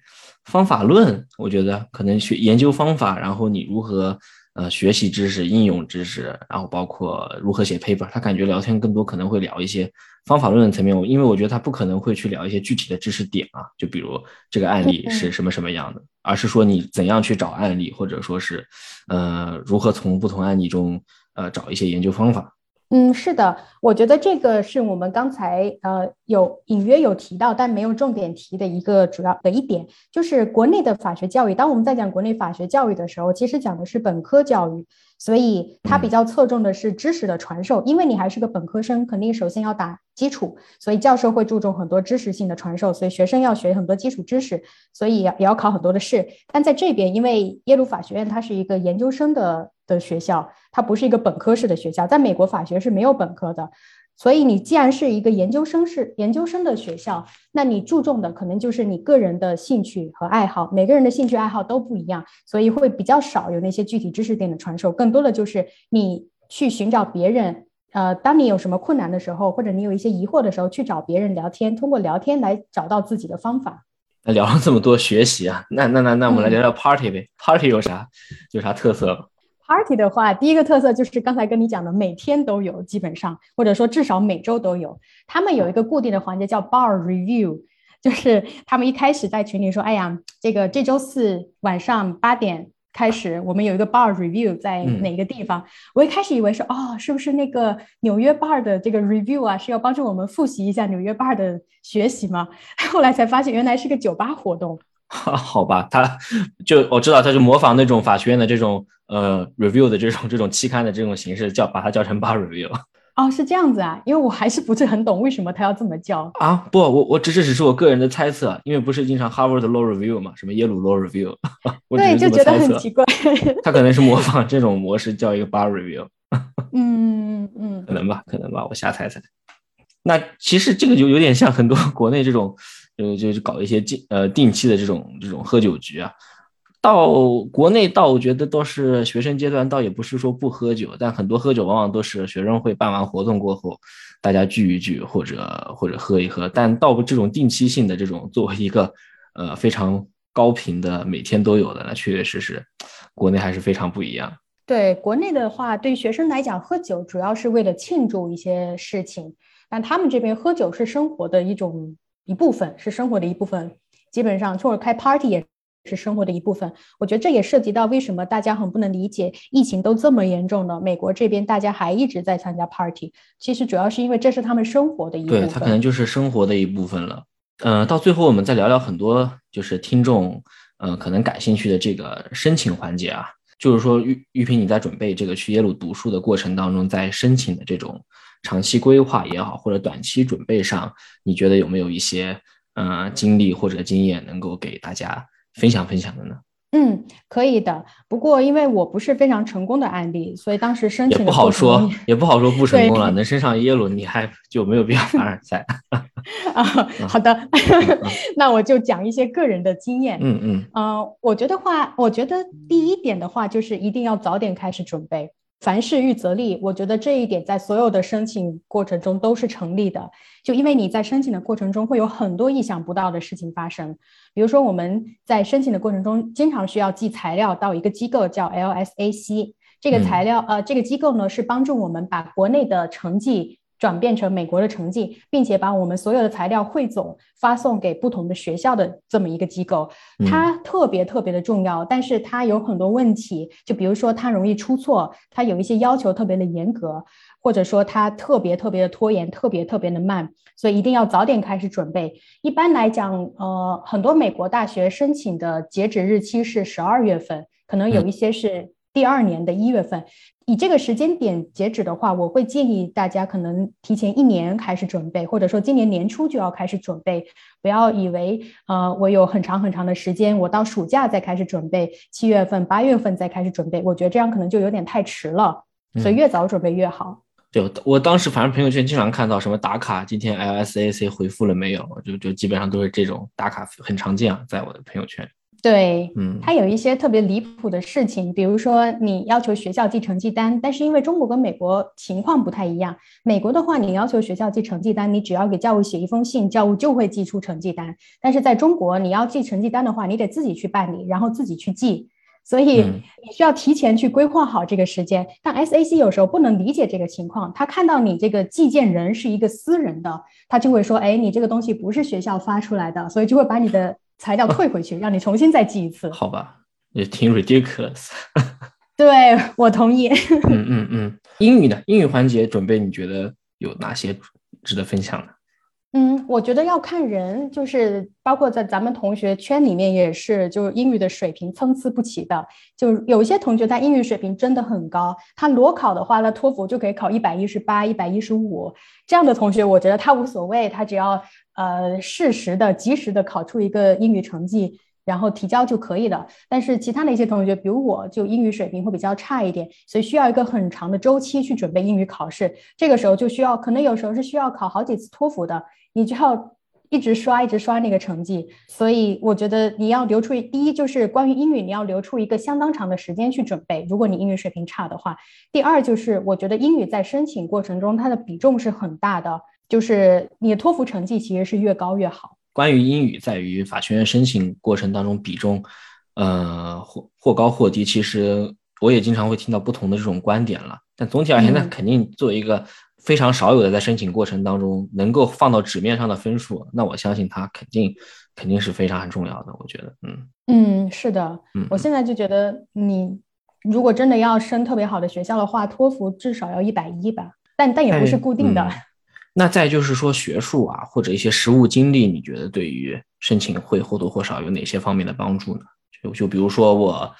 方法论。我觉得可能学研究方法，然后你如何呃学习知识、应用知识，然后包括如何写 paper。他感觉聊天更多可能会聊一些方法论的层面。我因为我觉得他不可能会去聊一些具体的知识点啊，就比如这个案例是什么什么样的，而是说你怎样去找案例，或者说是呃如何从不同案例中呃找一些研究方法。嗯，是的，我觉得这个是我们刚才呃有隐约有提到，但没有重点提的一个主要的一点，就是国内的法学教育。当我们在讲国内法学教育的时候，其实讲的是本科教育，所以它比较侧重的是知识的传授。因为你还是个本科生，肯定首先要打基础，所以教授会注重很多知识性的传授，所以学生要学很多基础知识，所以也要考很多的试。但在这边，因为耶鲁法学院它是一个研究生的。的学校，它不是一个本科式的学校，在美国法学是没有本科的，所以你既然是一个研究生是研究生的学校，那你注重的可能就是你个人的兴趣和爱好，每个人的兴趣爱好都不一样，所以会比较少有那些具体知识点的传授，更多的就是你去寻找别人，呃，当你有什么困难的时候，或者你有一些疑惑的时候，去找别人聊天，通过聊天来找到自己的方法。那聊了这么多学习啊，那那那那我们来聊聊 party 呗，party 有啥有啥特色？Party 的话，第一个特色就是刚才跟你讲的，每天都有，基本上或者说至少每周都有。他们有一个固定的环节叫 Bar Review，就是他们一开始在群里说：“哎呀，这个这周四晚上八点开始，我们有一个 Bar Review 在哪个地方？”我一开始以为是哦，是不是那个纽约 Bar 的这个 Review 啊，是要帮助我们复习一下纽约 Bar 的学习吗？后来才发现原来是个酒吧活动。好吧，他就我知道，他就模仿那种法学院的这种呃 review 的这种 这种期刊的这种形式，叫把它叫成 bar review。哦，是这样子啊，因为我还是不是很懂为什么他要这么叫啊？不，我我只是只是我个人的猜测，因为不是经常 Harvard law review 嘛，什么耶鲁 law review，对，就觉得很奇怪。他可能是模仿这种模式叫一个 bar review。嗯嗯，可能吧，可能吧，我瞎猜猜。那其实这个就有点像很多国内这种。就就是搞一些定呃定期的这种这种喝酒局啊，到国内倒我觉得倒是学生阶段倒也不是说不喝酒，但很多喝酒往往都是学生会办完活动过后，大家聚一聚或者或者喝一喝，但到这种定期性的这种作为一个呃非常高频的每天都有的，那确确实实国内还是非常不一样。对国内的话，对学生来讲喝酒主要是为了庆祝一些事情，但他们这边喝酒是生活的一种。一部分是生活的一部分，基本上或者开 party 也是生活的一部分。我觉得这也涉及到为什么大家很不能理解，疫情都这么严重了，美国这边大家还一直在参加 party。其实主要是因为这是他们生活的一部分，对他可能就是生活的一部分了。嗯，到最后我们再聊聊很多就是听众呃可能感兴趣的这个申请环节啊，就是说玉玉萍你在准备这个去耶鲁读书的过程当中，在申请的这种。长期规划也好，或者短期准备上，你觉得有没有一些嗯经历或者经验能够给大家分享分享的呢？嗯，可以的。不过因为我不是非常成功的案例，所以当时申请也不好说，也不好说不 成功了。能升上耶鲁，你还就没有必要 凡尔赛啊？好的，那我就讲一些个人的经验。嗯嗯嗯，我觉得话，我觉得第一点的话，就是一定要早点开始准备。凡事预则立，我觉得这一点在所有的申请过程中都是成立的。就因为你在申请的过程中会有很多意想不到的事情发生，比如说我们在申请的过程中经常需要寄材料到一个机构叫 LSAC，这个材料呃这个机构呢是帮助我们把国内的成绩。转变成美国的成绩，并且把我们所有的材料汇总发送给不同的学校的这么一个机构，它特别特别的重要，但是它有很多问题，就比如说它容易出错，它有一些要求特别的严格。或者说它特别特别的拖延，特别特别的慢，所以一定要早点开始准备。一般来讲，呃，很多美国大学申请的截止日期是十二月份，可能有一些是第二年的一月份。以这个时间点截止的话，我会建议大家可能提前一年开始准备，或者说今年年初就要开始准备，不要以为呃我有很长很长的时间，我到暑假再开始准备，七月份、八月份再开始准备，我觉得这样可能就有点太迟了，所以越早准备越好。对，我当时反正朋友圈经常看到什么打卡，今天 LSAC 回复了没有，就就基本上都是这种打卡，很常见啊，在我的朋友圈。对，嗯，它有一些特别离谱的事情，比如说你要求学校寄成绩单，但是因为中国跟美国情况不太一样，美国的话，你要求学校寄成绩单，你只要给教务写一封信，教务就会寄出成绩单。但是在中国，你要寄成绩单的话，你得自己去办理，然后自己去寄，所以你需要提前去规划好这个时间。但 SAC 有时候不能理解这个情况，他看到你这个寄件人是一个私人的，他就会说，哎，你这个东西不是学校发出来的，所以就会把你的。材料退回去，让你重新再记一次。好吧，也挺 ridiculous。对我同意。嗯嗯嗯，英语呢？英语环节准备，你觉得有哪些值得分享的？嗯，我觉得要看人，就是包括在咱们同学圈里面也是，就是英语的水平参差不齐的。就有一些同学他英语水平真的很高，他裸考的话，那托福就可以考一百一十八、一百一十五这样的同学，我觉得他无所谓，他只要呃适时的、及时的考出一个英语成绩。然后提交就可以了，但是其他的一些同学，比如我就英语水平会比较差一点，所以需要一个很长的周期去准备英语考试。这个时候就需要，可能有时候是需要考好几次托福的，你就要一直刷，一直刷那个成绩。所以我觉得你要留出第一就是关于英语，你要留出一个相当长的时间去准备。如果你英语水平差的话，第二就是我觉得英语在申请过程中它的比重是很大的，就是你的托福成绩其实是越高越好。关于英语在于法学院申请过程当中比重，呃或或高或低，其实我也经常会听到不同的这种观点了。但总体而言，那肯定作为一个非常少有的在申请过程当中能够放到纸面上的分数，那我相信它肯定肯定是非常很重要的。我觉得，嗯嗯，是的，嗯，我现在就觉得你如果真的要升特别好的学校的话，托福至少要一百一吧，但但也不是固定的。那再就是说学术啊，或者一些实务经历，你觉得对于申请会或多或少有哪些方面的帮助呢？就就比如说我，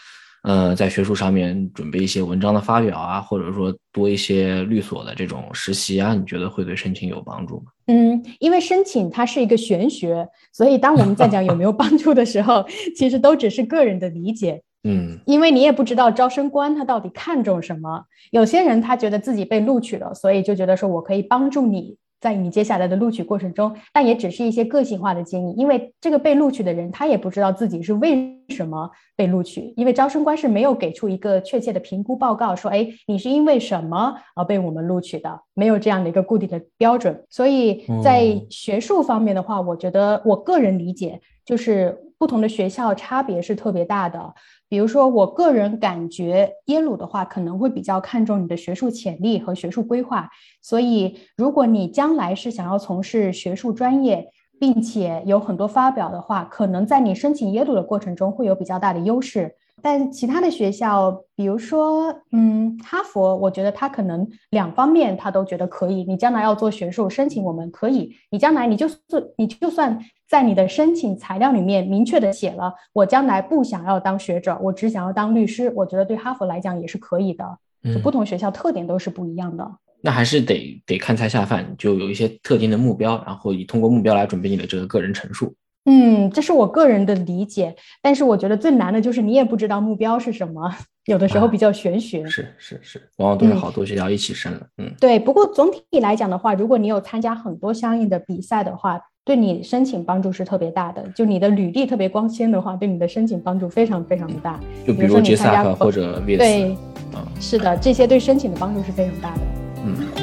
呃，在学术上面准备一些文章的发表啊，或者说多一些律所的这种实习啊，你觉得会对申请有帮助吗？嗯，因为申请它是一个玄学，所以当我们在讲有没有帮助的时候，其实都只是个人的理解。嗯，因为你也不知道招生官他到底看重什么，有些人他觉得自己被录取了，所以就觉得说我可以帮助你。在你接下来的录取过程中，但也只是一些个性化的建议，因为这个被录取的人他也不知道自己是为什么被录取，因为招生官是没有给出一个确切的评估报告，说，哎，你是因为什么而被我们录取的，没有这样的一个固定的标准。所以在学术方面的话，我觉得我个人理解就是不同的学校差别是特别大的。比如说，我个人感觉耶鲁的话可能会比较看重你的学术潜力和学术规划，所以如果你将来是想要从事学术专业，并且有很多发表的话，可能在你申请耶鲁的过程中会有比较大的优势。但其他的学校，比如说，嗯，哈佛，我觉得他可能两方面他都觉得可以。你将来要做学术申请，我们可以。你将来你就是你就算在你的申请材料里面明确的写了，我将来不想要当学者，我只想要当律师。我觉得对哈佛来讲也是可以的。就不同学校特点都是不一样的。那还是得得看菜下饭，就有一些特定的目标，然后以通过目标来准备你的这个个人陈述。嗯，这是我个人的理解，但是我觉得最难的就是你也不知道目标是什么，有的时候比较玄学。是是是，往往都是好多学校一起申了。嗯，对。不过总体来讲的话，如果你有参加很多相应的比赛的话，对你申请帮助是特别大的。就你的履历特别光鲜的话，对你的申请帮助非常非常的大。就比如说你参加或者对，是的，这些对申请的帮助是非常大的。嗯。